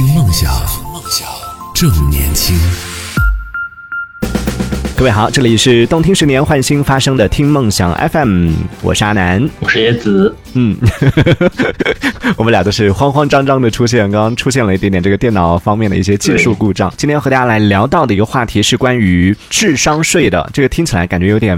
听梦想，梦想正年轻。各位好，这里是动听十年换新发生的听梦想 FM，我是阿南，我是叶子，嗯，我们俩都是慌慌张张的出现，刚刚出现了一点点这个电脑方面的一些技术故障。今天要和大家来聊到的一个话题是关于智商税的，这个听起来感觉有点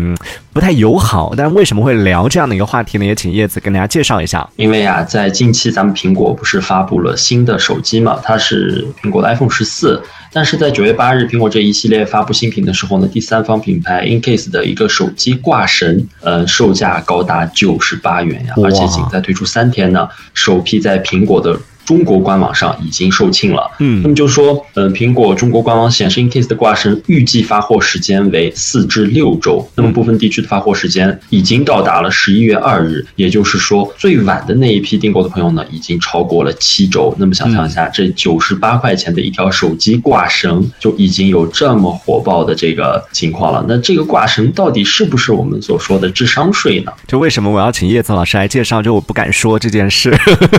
不太友好，但是为什么会聊这样的一个话题呢？也请叶子跟大家介绍一下。因为啊，在近期咱们苹果不是发布了新的手机嘛，它是苹果的 iPhone 十四。但是在九月八日，苹果这一系列发布新品的时候呢，第三方品牌 Incase 的一个手机挂绳，呃，售价高达九十八元呀，而且仅在推出三天呢，首批在苹果的。中国官网上已经售罄了，嗯，那么就说，嗯，苹果中国官网显示，Incase 的挂绳预计发货时间为四至六周，那么部分地区的发货时间已经到达了十一月二日，也就是说，最晚的那一批订购的朋友呢，已经超过了七周。那么想象一下，这九十八块钱的一条手机挂绳就已经有这么火爆的这个情况了，那这个挂绳到底是不是我们所说的智商税呢？就为什么我要请叶子老师来介绍？就我不敢说这件事，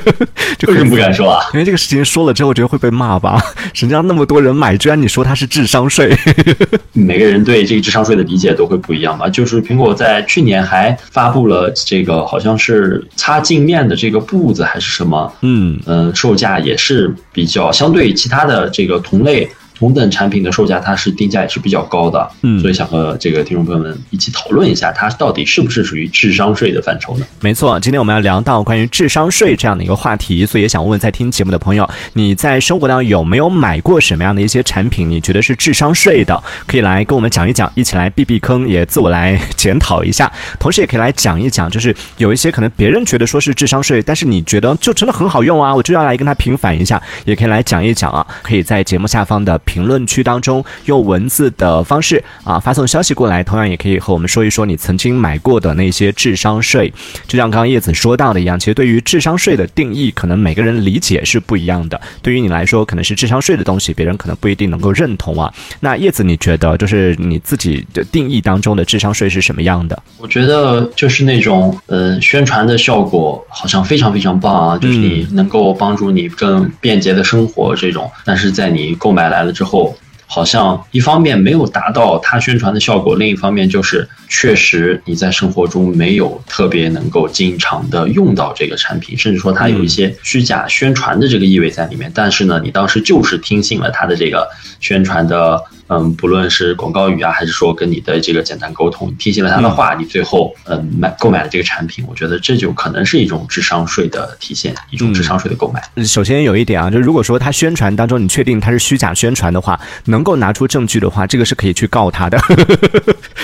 为什么不敢？说啊，因为这个事情说了之后，我觉得会被骂吧。人家那么多人买，居然你说它是智商税？每个人对这个智商税的理解都会不一样吧。就是苹果在去年还发布了这个，好像是擦镜面的这个布子还是什么？嗯嗯，售价也是比较相对其他的这个同类。同等产品的售价，它是定价也是比较高的，嗯，所以想和这个听众朋友们一起讨论一下，它到底是不是属于智商税的范畴呢？没错，今天我们要聊到关于智商税这样的一个话题，所以也想问问在听节目的朋友，你在生活当中有没有买过什么样的一些产品？你觉得是智商税的，可以来跟我们讲一讲，一起来避避坑，也自我来检讨一下。同时也可以来讲一讲，就是有一些可能别人觉得说是智商税，但是你觉得就真的很好用啊，我就要来跟他平反一下，也可以来讲一讲啊。可以在节目下方的。评论区当中用文字的方式啊发送消息过来，同样也可以和我们说一说你曾经买过的那些智商税。就像刚刚叶子说到的一样，其实对于智商税的定义，可能每个人理解是不一样的。对于你来说，可能是智商税的东西，别人可能不一定能够认同啊。那叶子，你觉得就是你自己的定义当中的智商税是什么样的？我觉得就是那种呃宣传的效果好像非常非常棒啊，就是你能够帮助你更便捷的生活这种，但是在你购买来了之后，好像一方面没有达到他宣传的效果，另一方面就是确实你在生活中没有特别能够经常的用到这个产品，甚至说它有一些虚假宣传的这个意味在里面。但是呢，你当时就是听信了他的这个宣传的。嗯，不论是广告语啊，还是说跟你的这个简单沟通，听信了他的话，你最后嗯买购买了这个产品，我觉得这就可能是一种智商税的体现，一种智商税的购买。首先有一点啊，就如果说他宣传当中你确定他是虚假宣传的话，能够拿出证据的话，这个是可以去告他的，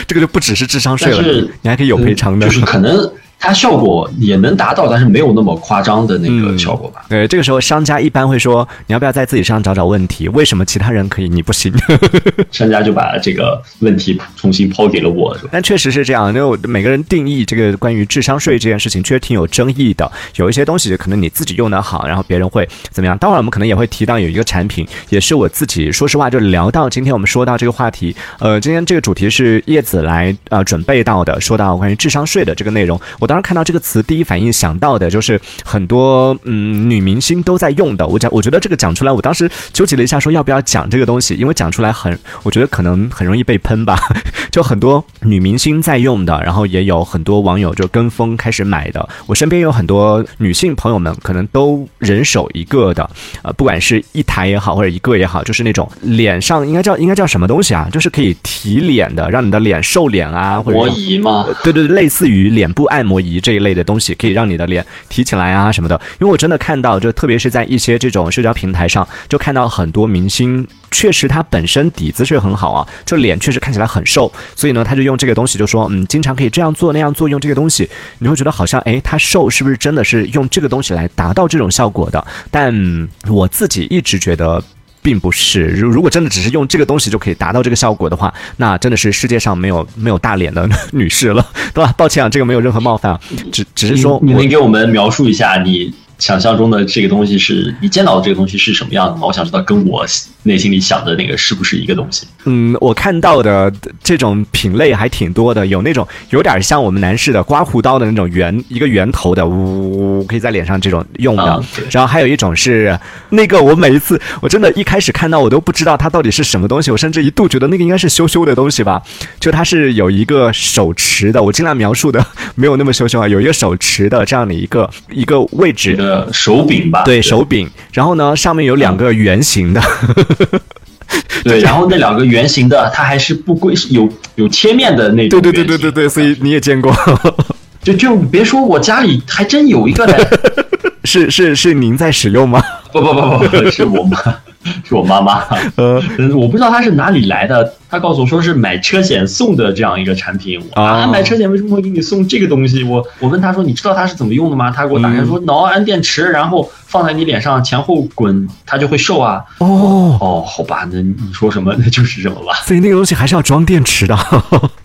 这个就不只是智商税了，你还可以有赔偿的，就是可能。它效果也能达到，但是没有那么夸张的那个效果吧？对，这个时候商家一般会说：“你要不要在自己身上找找问题？为什么其他人可以，你不行？” 商家就把这个问题重新抛给了我。但确实是这样，因为每个人定义这个关于智商税这件事情，确实挺有争议的。有一些东西可能你自己用的好，然后别人会怎么样？待会儿我们可能也会提到有一个产品，也是我自己说实话就聊到今天我们说到这个话题。呃，今天这个主题是叶子来呃准备到的，说到关于智商税的这个内容。我当时看到这个词，第一反应想到的就是很多嗯女明星都在用的。我讲，我觉得这个讲出来，我当时纠结了一下，说要不要讲这个东西，因为讲出来很，我觉得可能很容易被喷吧。就很多女明星在用的，然后也有很多网友就跟风开始买的。我身边有很多女性朋友们，可能都人手一个的，呃，不管是一台也好，或者一个也好，就是那种脸上应该叫应该叫什么东西啊？就是可以提脸的，让你的脸瘦脸啊，或者摩仪吗？对对，类似于脸部按摩仪这一。类的东西可以让你的脸提起来啊什么的，因为我真的看到，就特别是在一些这种社交平台上，就看到很多明星，确实他本身底子是很好啊，就脸确实看起来很瘦，所以呢，他就用这个东西就说，嗯，经常可以这样做那样做，用这个东西，你会觉得好像，哎，他瘦是不是真的是用这个东西来达到这种效果的？但我自己一直觉得。并不是，如如果真的只是用这个东西就可以达到这个效果的话，那真的是世界上没有没有大脸的女士了，对吧？抱歉啊，这个没有任何冒犯，只只是说，你能给我们描述一下你想象中的这个东西是你见到的这个东西是什么样的吗？我想知道跟我内心里想的那个是不是一个东西。嗯，我看到的这种品类还挺多的，有那种有点像我们男士的刮胡刀的那种圆一个圆头的，呜，可以在脸上这种用的。啊然后还有一种是那个，我每一次我真的一开始看到我都不知道它到底是什么东西，我甚至一度觉得那个应该是羞羞的东西吧。就它是有一个手持的，我尽量描述的没有那么羞羞啊，有一个手持的这样的一个一个位置这。个手柄吧，对手柄，然后呢，上面有两个圆形的，对，然后那两个圆形的，它还是不规，有有切面的那种对。对对对对对，所以你也见过，就就别说我家里还真有一个嘞，是是是您在使用吗？不不不不，是我妈，是我妈妈。呃，嗯，我不知道她是哪里来的，他告诉我说是买车险送的这样一个产品。我啊，哦买车险为什么会给你送这个东西？我我问他说，你知道它是怎么用的吗？他给我打开说，挠，安电池，然后放在你脸上前后滚，它就会瘦啊。哦，哦，好吧，那你说什么那就是什么吧。所以那个东西还是要装电池的。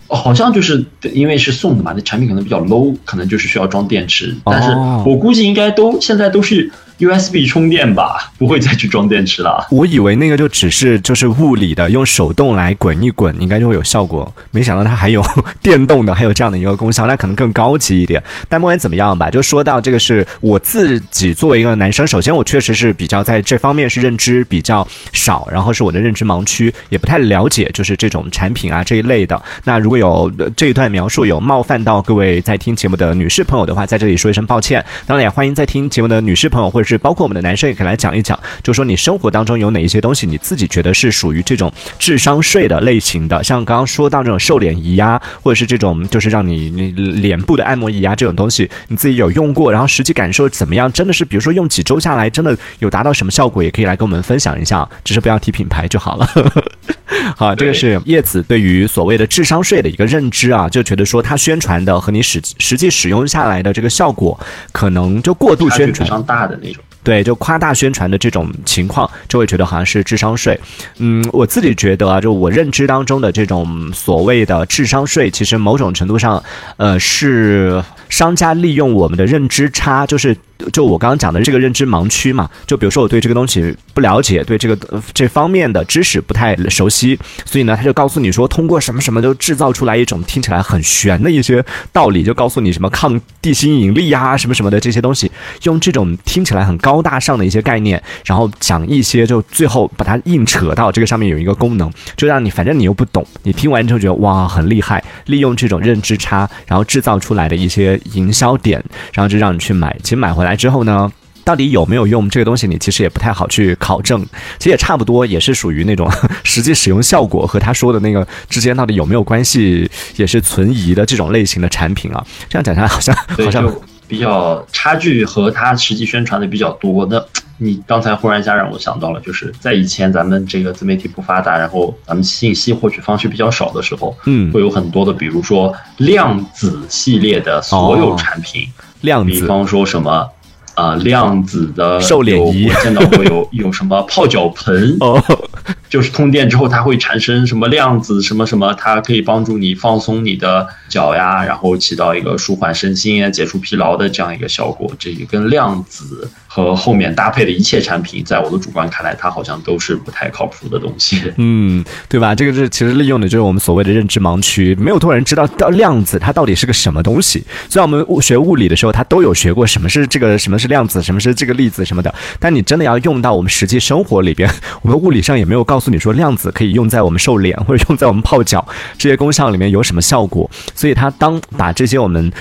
哦，好像就是对因为是送的嘛，那产品可能比较 low，可能就是需要装电池。但是哦我估计应该都现在都是 USB 充电吧，不会再去装电池了。我以为那个就只是就是物理的，用手动来滚一滚，应该就会有效果。没想到它还有 电动的，还有这样的一个功效，那可能更高级一点。但不管怎么样吧，就说到这个是我自己作为一个男生，首先我确实是比较在这方面是认知比较少，然后是我的认知盲区，也不太了解就是这种产品啊这一类的。那如果有这一段描述有冒犯到各位在听节目的女士朋友的话，在这里说一声抱歉。当然也欢迎在听节目的女士朋友，或者是包括我们的男生，也可以来讲一讲，就说你生活当中有哪一些东西你自己觉得是属于这种智商税的类型的，像刚刚说到这种瘦脸仪呀，或者是这种就是让你你脸部的按摩仪啊这种东西，你自己有用过，然后实际感受怎么样？真的是比如说用几周下来，真的有达到什么效果，也可以来跟我们分享一下，只是不要提品牌就好了。好，这个是叶子对于所谓的智商税的一个认知啊，就觉得说他宣传的和你实实际使用下来的这个效果，可能就过度宣传，大的那种。对，就夸大宣传的这种情况，就会觉得好像是智商税。嗯，我自己觉得啊，就我认知当中的这种所谓的智商税，其实某种程度上，呃，是商家利用我们的认知差，就是就我刚刚讲的这个认知盲区嘛。就比如说我对这个东西不了解，对这个、这方面的知识不太熟悉，所以呢，他就告诉你说，通过什么什么都制造出来一种听起来很玄的一些道理，就告诉你什么抗地心引力呀、什么什么的这些东西，用这种听起来很高大上的一些概念，然后讲一些，就最后把它硬扯到这个上面有一个功能，就让你反正你又不懂，你听完之后觉得哇很厉害，利用这种认知差，然后制造出来的一些营销点，然后就让你去买。其实买回来之后呢。到底有没有用这个东西，你其实也不太好去考证。其实也差不多，也是属于那种 实际使用效果和他说的那个之间到底有没有关系，也是存疑的这种类型的产品啊。这样讲下来好像，好像就比较差距和它实际宣传的比较多。那 你刚才忽然一下让我想到了，就是在以前咱们这个自媒体不发达，然后咱们信息获取方式比较少的时候，嗯会有很多的，比如说量子系列的所有产品，量子比方说什么。啊、量子的瘦脸仪我见到过有有什么泡脚盆，哦，就是通电之后它会产生什么量子什么什么，它可以帮助你放松你的脚呀，然后起到一个舒缓身心啊、解除疲劳的这样一个效果。这个跟量子和后面搭配的一切产品，在我的主观看来，它好像都是不太靠谱的东西。嗯，对吧？这个是其实利用的就是我们所谓的认知盲区，没有多少人知道到量子它到底是个什么东西。虽然我们物学物理的时候，它都有学过什么是这个，什么是量子，什么是这个粒子什么的，但你真的要用到我们实际生活里边，我们物理上也没有告诉你说量子可以用在我们瘦脸或者用在我们泡脚 这些功效里面有什么效果。所以它当把这些我们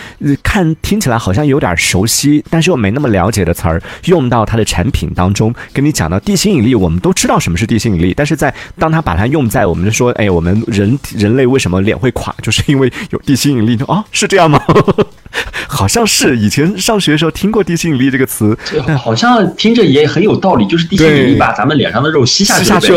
看听起来好像有点熟悉，但是又没那么了解的词儿用到它的产品当中，跟你讲到地心引力，我们都知道什么是地心引力，但是在当它把它用在我们就说，哎，我们人人类为什么脸会垮，就是因为有地心引力，就啊是这样吗？好像是以前上学的时候听过地心引力这个词，这好像听着也很有道理，就是地心引力把咱们脸上的肉吸下去吸下去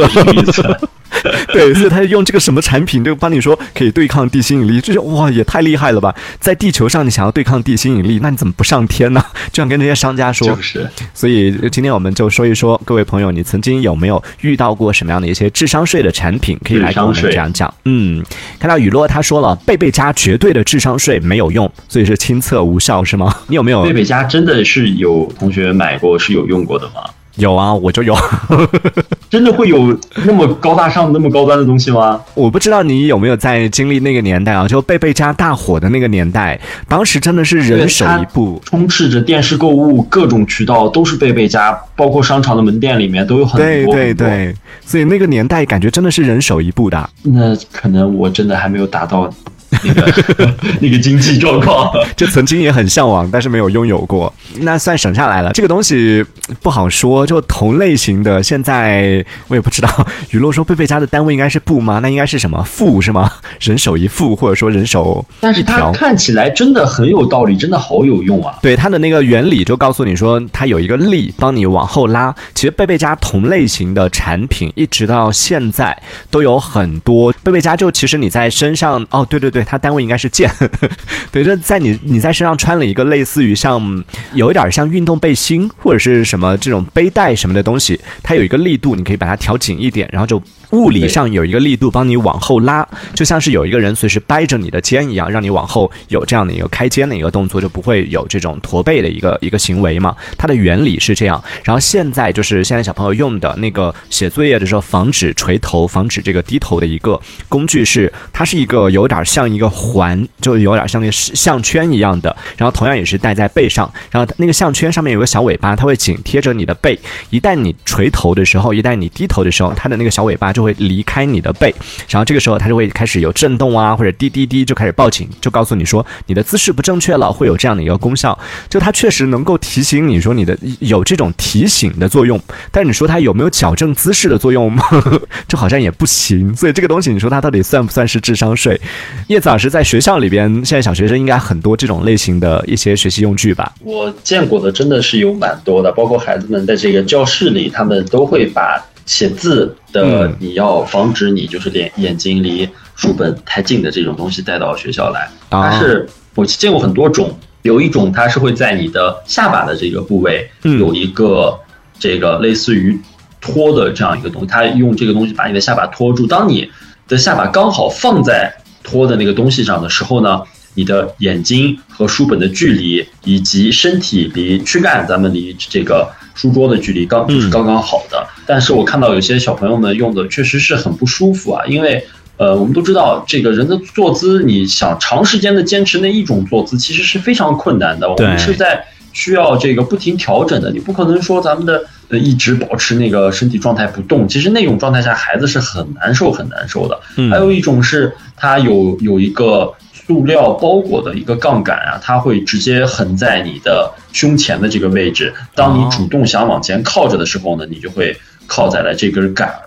了。对，所以他用这个什么产品就帮你说可以对抗地心引力，就是哇，也太厉害了吧！在地球上你想要对抗地心引力，那你怎么不上天呢？就想跟这些商家说。就是，所以今天我们就说一说，各位朋友，你曾经有没有遇到过什么样的一些智商税的产品，可以来跟我们这样讲？嗯，看到雨落他说了，贝贝家绝对的智商税没有用，所以是亲测无效是吗？你有没有？贝贝家真的是有同学买过，是有用过的吗？有啊，我就有。真的会有那么高大上、那么高端的东西吗？我不知道你有没有在经历那个年代啊，就贝贝家大火的那个年代，当时真的是人手一部，充斥着电视购物，各种渠道都是贝贝家，包括商场的门店里面都有很多。对对对，所以那个年代感觉真的是人手一部的。那可能我真的还没有达到。那 个那个经济状况，就曾经也很向往，但是没有拥有过，那算省下来了。这个东西不好说，就同类型的，现在我也不知道。雨落说贝贝家的单位应该是布吗？那应该是什么副是吗？人手一副，或者说人手，但是它看起来真的很有道理，真的好有用啊。对它的那个原理，就告诉你说，它有一个力帮你往后拉。其实贝贝家同类型的产品，一直到现在都有很多。贝贝家就其实你在身上，哦，对对对。它单位应该是剑，对，就在你你在身上穿了一个类似于像有一点像运动背心或者是什么这种背带什么的东西，它有一个力度，你可以把它调紧一点，然后就。物理上有一个力度帮你往后拉，就像是有一个人随时掰着你的肩一样，让你往后有这样的一个开肩的一个动作，就不会有这种驼背的一个一个行为嘛。它的原理是这样。然后现在就是现在小朋友用的那个写作业的时候防止垂头、防止这个低头的一个工具是，它是一个有点像一个环，就有点像那个项圈一样的。然后同样也是戴在背上，然后那个项圈上面有个小尾巴，它会紧贴着你的背。一旦你垂头的时候，一旦你低头的时候，它的那个小尾巴。就会离开你的背，然后这个时候它就会开始有震动啊，或者滴滴滴就开始报警，就告诉你说你的姿势不正确了，会有这样的一个功效。就它确实能够提醒你说你的有这种提醒的作用，但你说它有没有矫正姿势的作用吗？这好像也不行。所以这个东西你说它到底算不算是智商税？叶子老师在学校里边，现在小学生应该很多这种类型的一些学习用具吧？我见过的真的是有蛮多的，包括孩子们在这个教室里，他们都会把。写字的，你要防止你就是眼眼睛离书本太近的这种东西带到学校来。它是我见过很多种，有一种它是会在你的下巴的这个部位有一个这个类似于托的这样一个东西，它用这个东西把你的下巴托住。当你的下巴刚好放在托的那个东西上的时候呢，你的眼睛和书本的距离以及身体离躯干，咱们离这个。书桌的距离刚就是刚刚好的，但是我看到有些小朋友们用的确实是很不舒服啊，因为，呃，我们都知道这个人的坐姿，你想长时间的坚持那一种坐姿，其实是非常困难的。我们是在需要这个不停调整的，你不可能说咱们的呃一直保持那个身体状态不动，其实那种状态下孩子是很难受很难受的。还有一种是他有有一个。塑料包裹的一个杠杆啊，它会直接横在你的胸前的这个位置。当你主动想往前靠着的时候呢，你就会靠在了这根杆儿，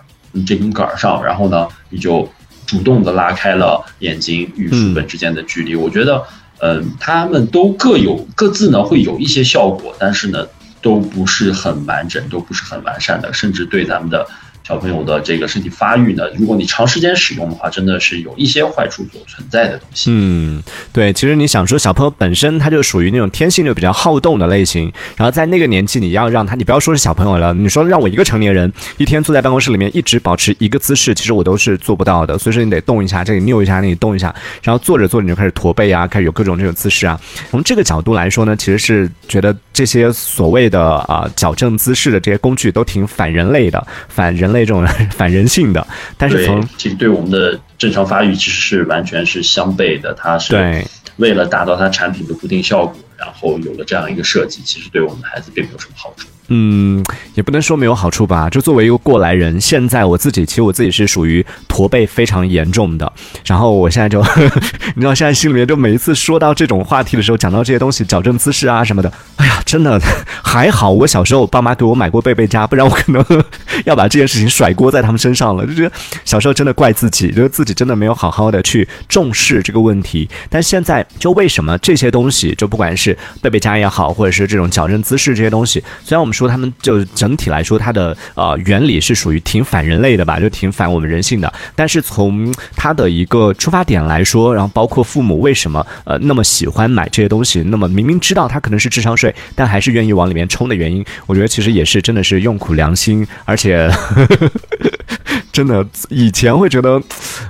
这根杆儿上，然后呢，你就主动的拉开了眼睛与书本之间的距离。我觉得，嗯，他们都各有各自呢会有一些效果，但是呢，都不是很完整，都不是很完善的，甚至对咱们的。小朋友的这个身体发育呢，如果你长时间使用的话，真的是有一些坏处所存在的东西。嗯，对，其实你想说，小朋友本身他就属于那种天性就比较好动的类型，然后在那个年纪，你要让他，你不要说是小朋友了，你说让我一个成年人一天坐在办公室里面一直保持一个姿势，其实我都是做不到的。所以说你得动一下，这里扭一下，那里动一下，然后坐着坐着你就开始驼背啊，开始有各种这种姿势啊。从这个角度来说呢，其实是觉得这些所谓的啊矫正姿势的这些工具都挺反人类的，反人类。这种 反人性的，但是从其实对我们的正常发育其实是完全是相悖的。它是为了达到它产品的固定效果，然后有了这样一个设计，其实对我们的孩子并没有什么好处。嗯，也不能说没有好处吧。就作为一个过来人，现在我自己其实我自己是属于驼背非常严重的。然后我现在就，你知道，现在心里面就每一次说到这种话题的时候，讲到这些东西，矫正姿势啊什么的，哎呀，真的还好，我小时候我爸妈给我买过贝贝佳，不然我可能要把这件事情甩锅在他们身上了，就觉得小时候真的怪自己，就是自己真的没有好好的去重视这个问题。但现在就为什么这些东西，就不管是贝贝佳也好，或者是这种矫正姿势这些东西，虽然我们说说他们就整体来说它的呃原理是属于挺反人类的吧，就挺反我们人性的，但是从它的一个出发点来说，然后包括父母为什么呃那么喜欢买这些东西，那么明明知道它可能是智商税，但还是愿意往里面冲的原因，我觉得其实也是真的是用苦良心，而且真的以前会觉得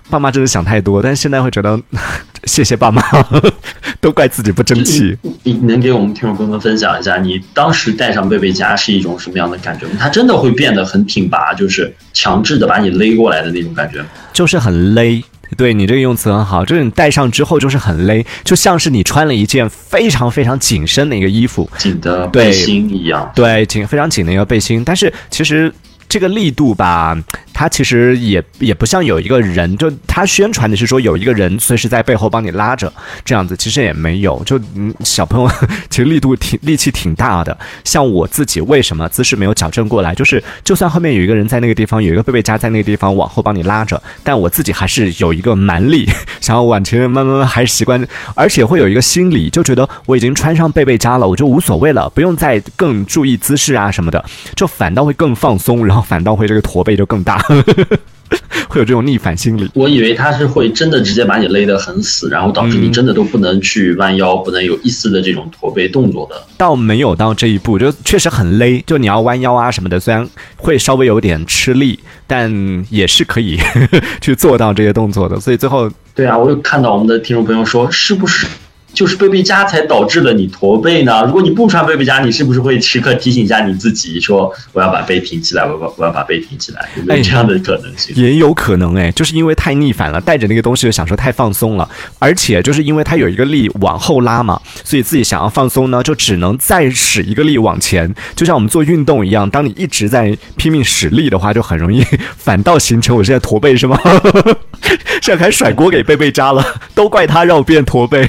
爸妈真的想太多，但是现在会觉得 谢谢爸妈，都怪自己不争气。你能给我们听众朋友们分享一下，你当时戴上贝贝佳是一种什么样的感觉吗？它真的会变得很挺拔，就是强制的把你勒过来的那种感觉吗？就是很勒。对你这个用词很好，就是你戴上之后就是很勒，就像是你穿了一件非常非常紧身的一个衣服，紧的背心一样。对，紧非常紧的一个背心，但是其实这个力度吧。他其实也也不像有一个人，就他宣传的是说有一个人随时在背后帮你拉着，这样子其实也没有。就嗯，小朋友 其实力度挺力气挺大的。像我自己为什么姿势没有矫正过来，就是就算后面有一个人在那个地方，有一个贝贝佳在那个地方往后帮你拉着，但我自己还是有一个蛮力，想要往前慢慢慢还是习惯，而且会有一个心理，就觉得我已经穿上贝贝佳了，我就无所谓了，不用再更注意姿势啊什么的，就反倒会更放松，然后反倒会这个驼背就更大。会有这种逆反心理。我以为他是会真的直接把你勒得很死，然后导致你真的都不能去弯腰，不能有一丝的这种驼背动作的。倒没有到这一步，就确实很勒，就你要弯腰啊什么的，虽然会稍微有点吃力，但也是可以 去做到这些动作的。所以最后，对啊，我有看到我们的听众朋友说，是不是？就是贝贝佳才导致了你驼背呢。如果你不穿贝贝佳，你是不是会时刻提醒一下你自己，说我要把背挺起来，我要我要把背挺起来？有没有这样的可能性？也有可能哎，就是因为太逆反了，带着那个东西就想说太放松了，而且就是因为它有一个力往后拉嘛，所以自己想要放松呢，就只能再使一个力往前，就像我们做运动一样，当你一直在拼命使力的话，就很容易反倒形成我现在驼背是吗？现在开始甩锅给贝贝佳了，都怪他让我变驼背。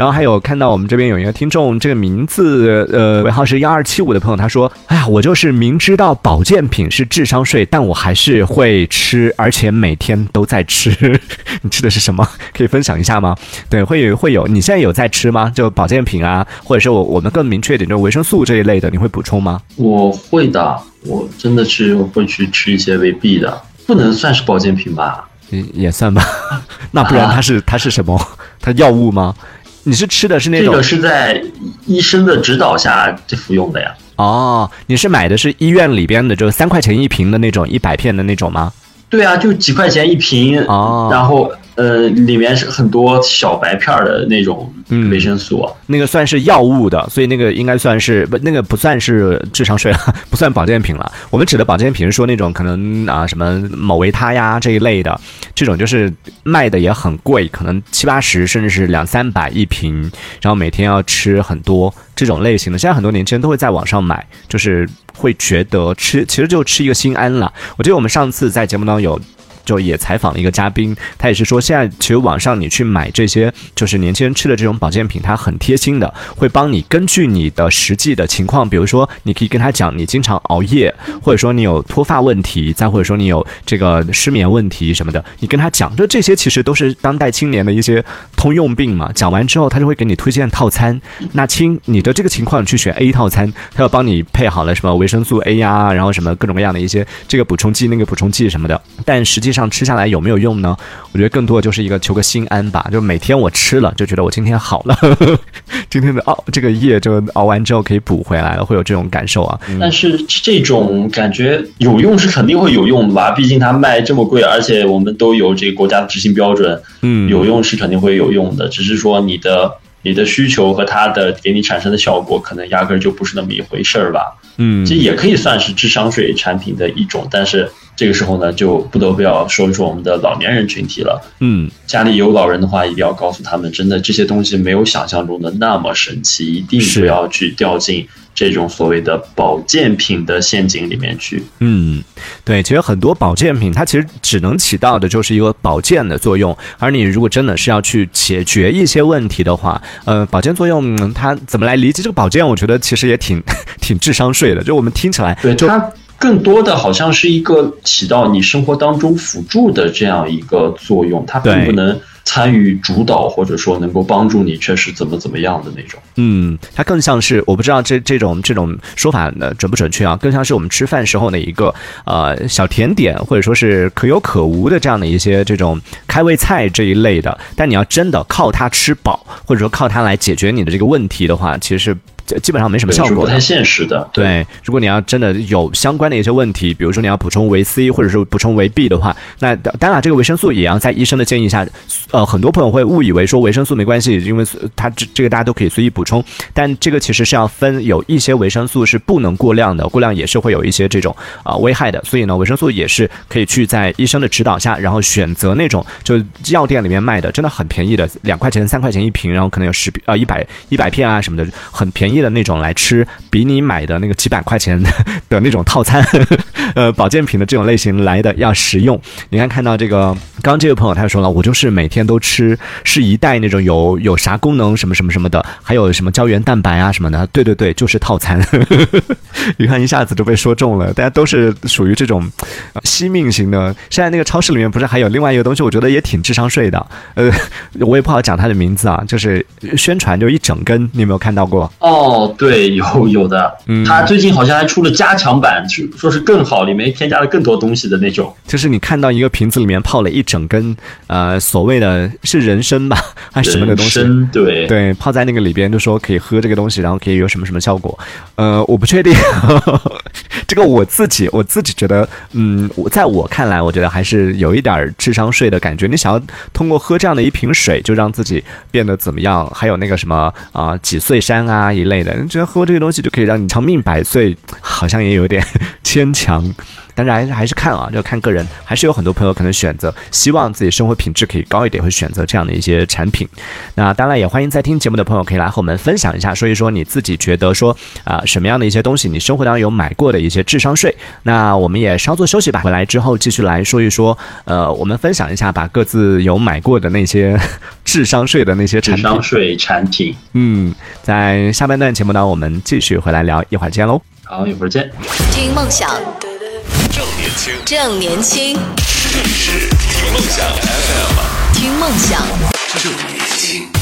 然后还有看到我们这边有一个听众，这个名字呃尾号是幺二七五的朋友，他说：“哎呀，我就是明知道保健品是智商税，但我还是会吃，而且每天都在吃。你吃的是什么？可以分享一下吗？对，会有会有。你现在有在吃吗？就保健品啊，或者是我我们更明确一点，就是维生素这一类的，你会补充吗？我会的，我真的是会去吃一些维 B 的，不能算是保健品吧？也也算吧。那不然它是它是什么？它药物吗？”你是吃的是那种？这个是在医生的指导下服用的呀。哦，你是买的是医院里边的，就是三块钱一瓶的那种一百片的那种吗？对啊，就几块钱一瓶。哦，然后。呃，里面是很多小白片的那种维生素，那个算是药物的，所以那个应该算是不，那个不算是智商税了，不算保健品了。我们指的保健品是说那种可能啊什么某维他呀这一类的，这种就是卖的也很贵，可能七八十甚至是两三百一瓶，然后每天要吃很多这种类型的。现在很多年轻人都会在网上买，就是会觉得吃其实就吃一个心安了。我记得我们上次在节目当中有。就也采访了一个嘉宾，他也是说，现在其实网上你去买这些，就是年轻人吃的这种保健品，它很贴心的，会帮你根据你的实际的情况，比如说你可以跟他讲你经常熬夜，或者说你有脱发问题，再或者说你有这个失眠问题什么的，你跟他讲，就这些其实都是当代青年的一些通用病嘛。讲完之后，他就会给你推荐套餐。那亲，你的这个情况你去选 A 套餐，他要帮你配好了什么维生素 A 呀，然后什么各种各样的一些这个补充剂、那个补充剂什么的，但实际。上吃下来有没有用呢？我觉得更多的就是一个求个心安吧。就每天我吃了，就觉得我今天好了，今天的熬这个夜就熬完之后可以补回来了，会有这种感受啊。但是这种感觉有用是肯定会有用的吧？毕竟它卖这么贵，而且我们都有这个国家的执行标准。嗯，有用是肯定会有用的，只是说你的你的需求和它的给你产生的效果，可能压根儿就不是那么一回事儿吧。嗯，这也可以算是智商税产品的一种，但是。这个时候呢，就不得不要说一说我们的老年人群体了。嗯，家里有老人的话，一定要告诉他们，真的这些东西没有想象中的那么神奇，一定不要去掉进这种所谓的保健品的陷阱里面去。嗯，对，其实很多保健品它其实只能起到的就是一个保健的作用，而你如果真的是要去解决一些问题的话，呃，保健作用它怎么来理解这个保健？我觉得其实也挺 挺智商税的，就我们听起来，对它。更多的好像是一个起到你生活当中辅助的这样一个作用，它并不能。参与主导，或者说能够帮助你，确实怎么怎么样的那种。嗯，它更像是我不知道这这种这种说法呢准不准确啊？更像是我们吃饭时候的一个呃小甜点，或者说是可有可无的这样的一些这种开胃菜这一类的。但你要真的靠它吃饱，或者说靠它来解决你的这个问题的话，其实是。基本上没什么效果，不太现实的。对，如果你要真的有相关的一些问题，比如说你要补充维 C 或者是补充维 B 的话，那当然这个维生素也要在医生的建议下。呃，很多朋友会误以为说维生素没关系，因为它这这个大家都可以随意补充，但这个其实是要分，有一些维生素是不能过量的，过量也是会有一些这种啊危害的。所以呢，维生素也是可以去在医生的指导下，然后选择那种就药店里面卖的真的很便宜的，两块钱、三块钱一瓶，然后可能有十呃一百一百片啊什么的，很便宜。的那种来吃，比你买的那个几百块钱的那种套餐，呃，保健品的这种类型来的要实用。你看，看到这个，刚刚这位朋友他就说了，我就是每天都吃，是一袋那种有有啥功能什么什么什么的，还有什么胶原蛋白啊什么的。对对对，就是套餐。你看一下子就被说中了，大家都是属于这种惜命型的。现在那个超市里面不是还有另外一个东西，我觉得也挺智商税的。呃，我也不好讲它的名字啊，就是宣传就一整根，你有没有看到过？哦。哦，对，有有的，嗯他最近好像还出了加强版，说是更好，里面添加了更多东西的那种。就是你看到一个瓶子里面泡了一整根，呃，所谓的是人参吧，还是什么的东西？对对，泡在那个里边，就说可以喝这个东西，然后可以有什么什么效果？呃，我不确定，这个我自己我自己觉得，嗯，我在我看来，我觉得还是有一点智商税的感觉。你想要通过喝这样的一瓶水，就让自己变得怎么样？还有那个什么啊，几岁山啊一类。的，觉得喝这个东西就可以让你长命百岁，好像也有点 牵强。但是还是还是看啊，就看个人，还是有很多朋友可能选择希望自己生活品质可以高一点，会选择这样的一些产品。那当然也欢迎在听节目的朋友可以来和我们分享一下，说一说你自己觉得说啊什么样的一些东西你生活当中有买过的一些智商税。那我们也稍作休息吧，回来之后继续来说一说，呃，我们分享一下把各自有买过的那些智商税的那些产品。智商税产品。嗯，在下半段节目呢，我们继续回来聊，一会儿见喽。好，一会儿见。听梦想。正年轻，正年轻，这里是听梦想 FM，听梦想，正年轻。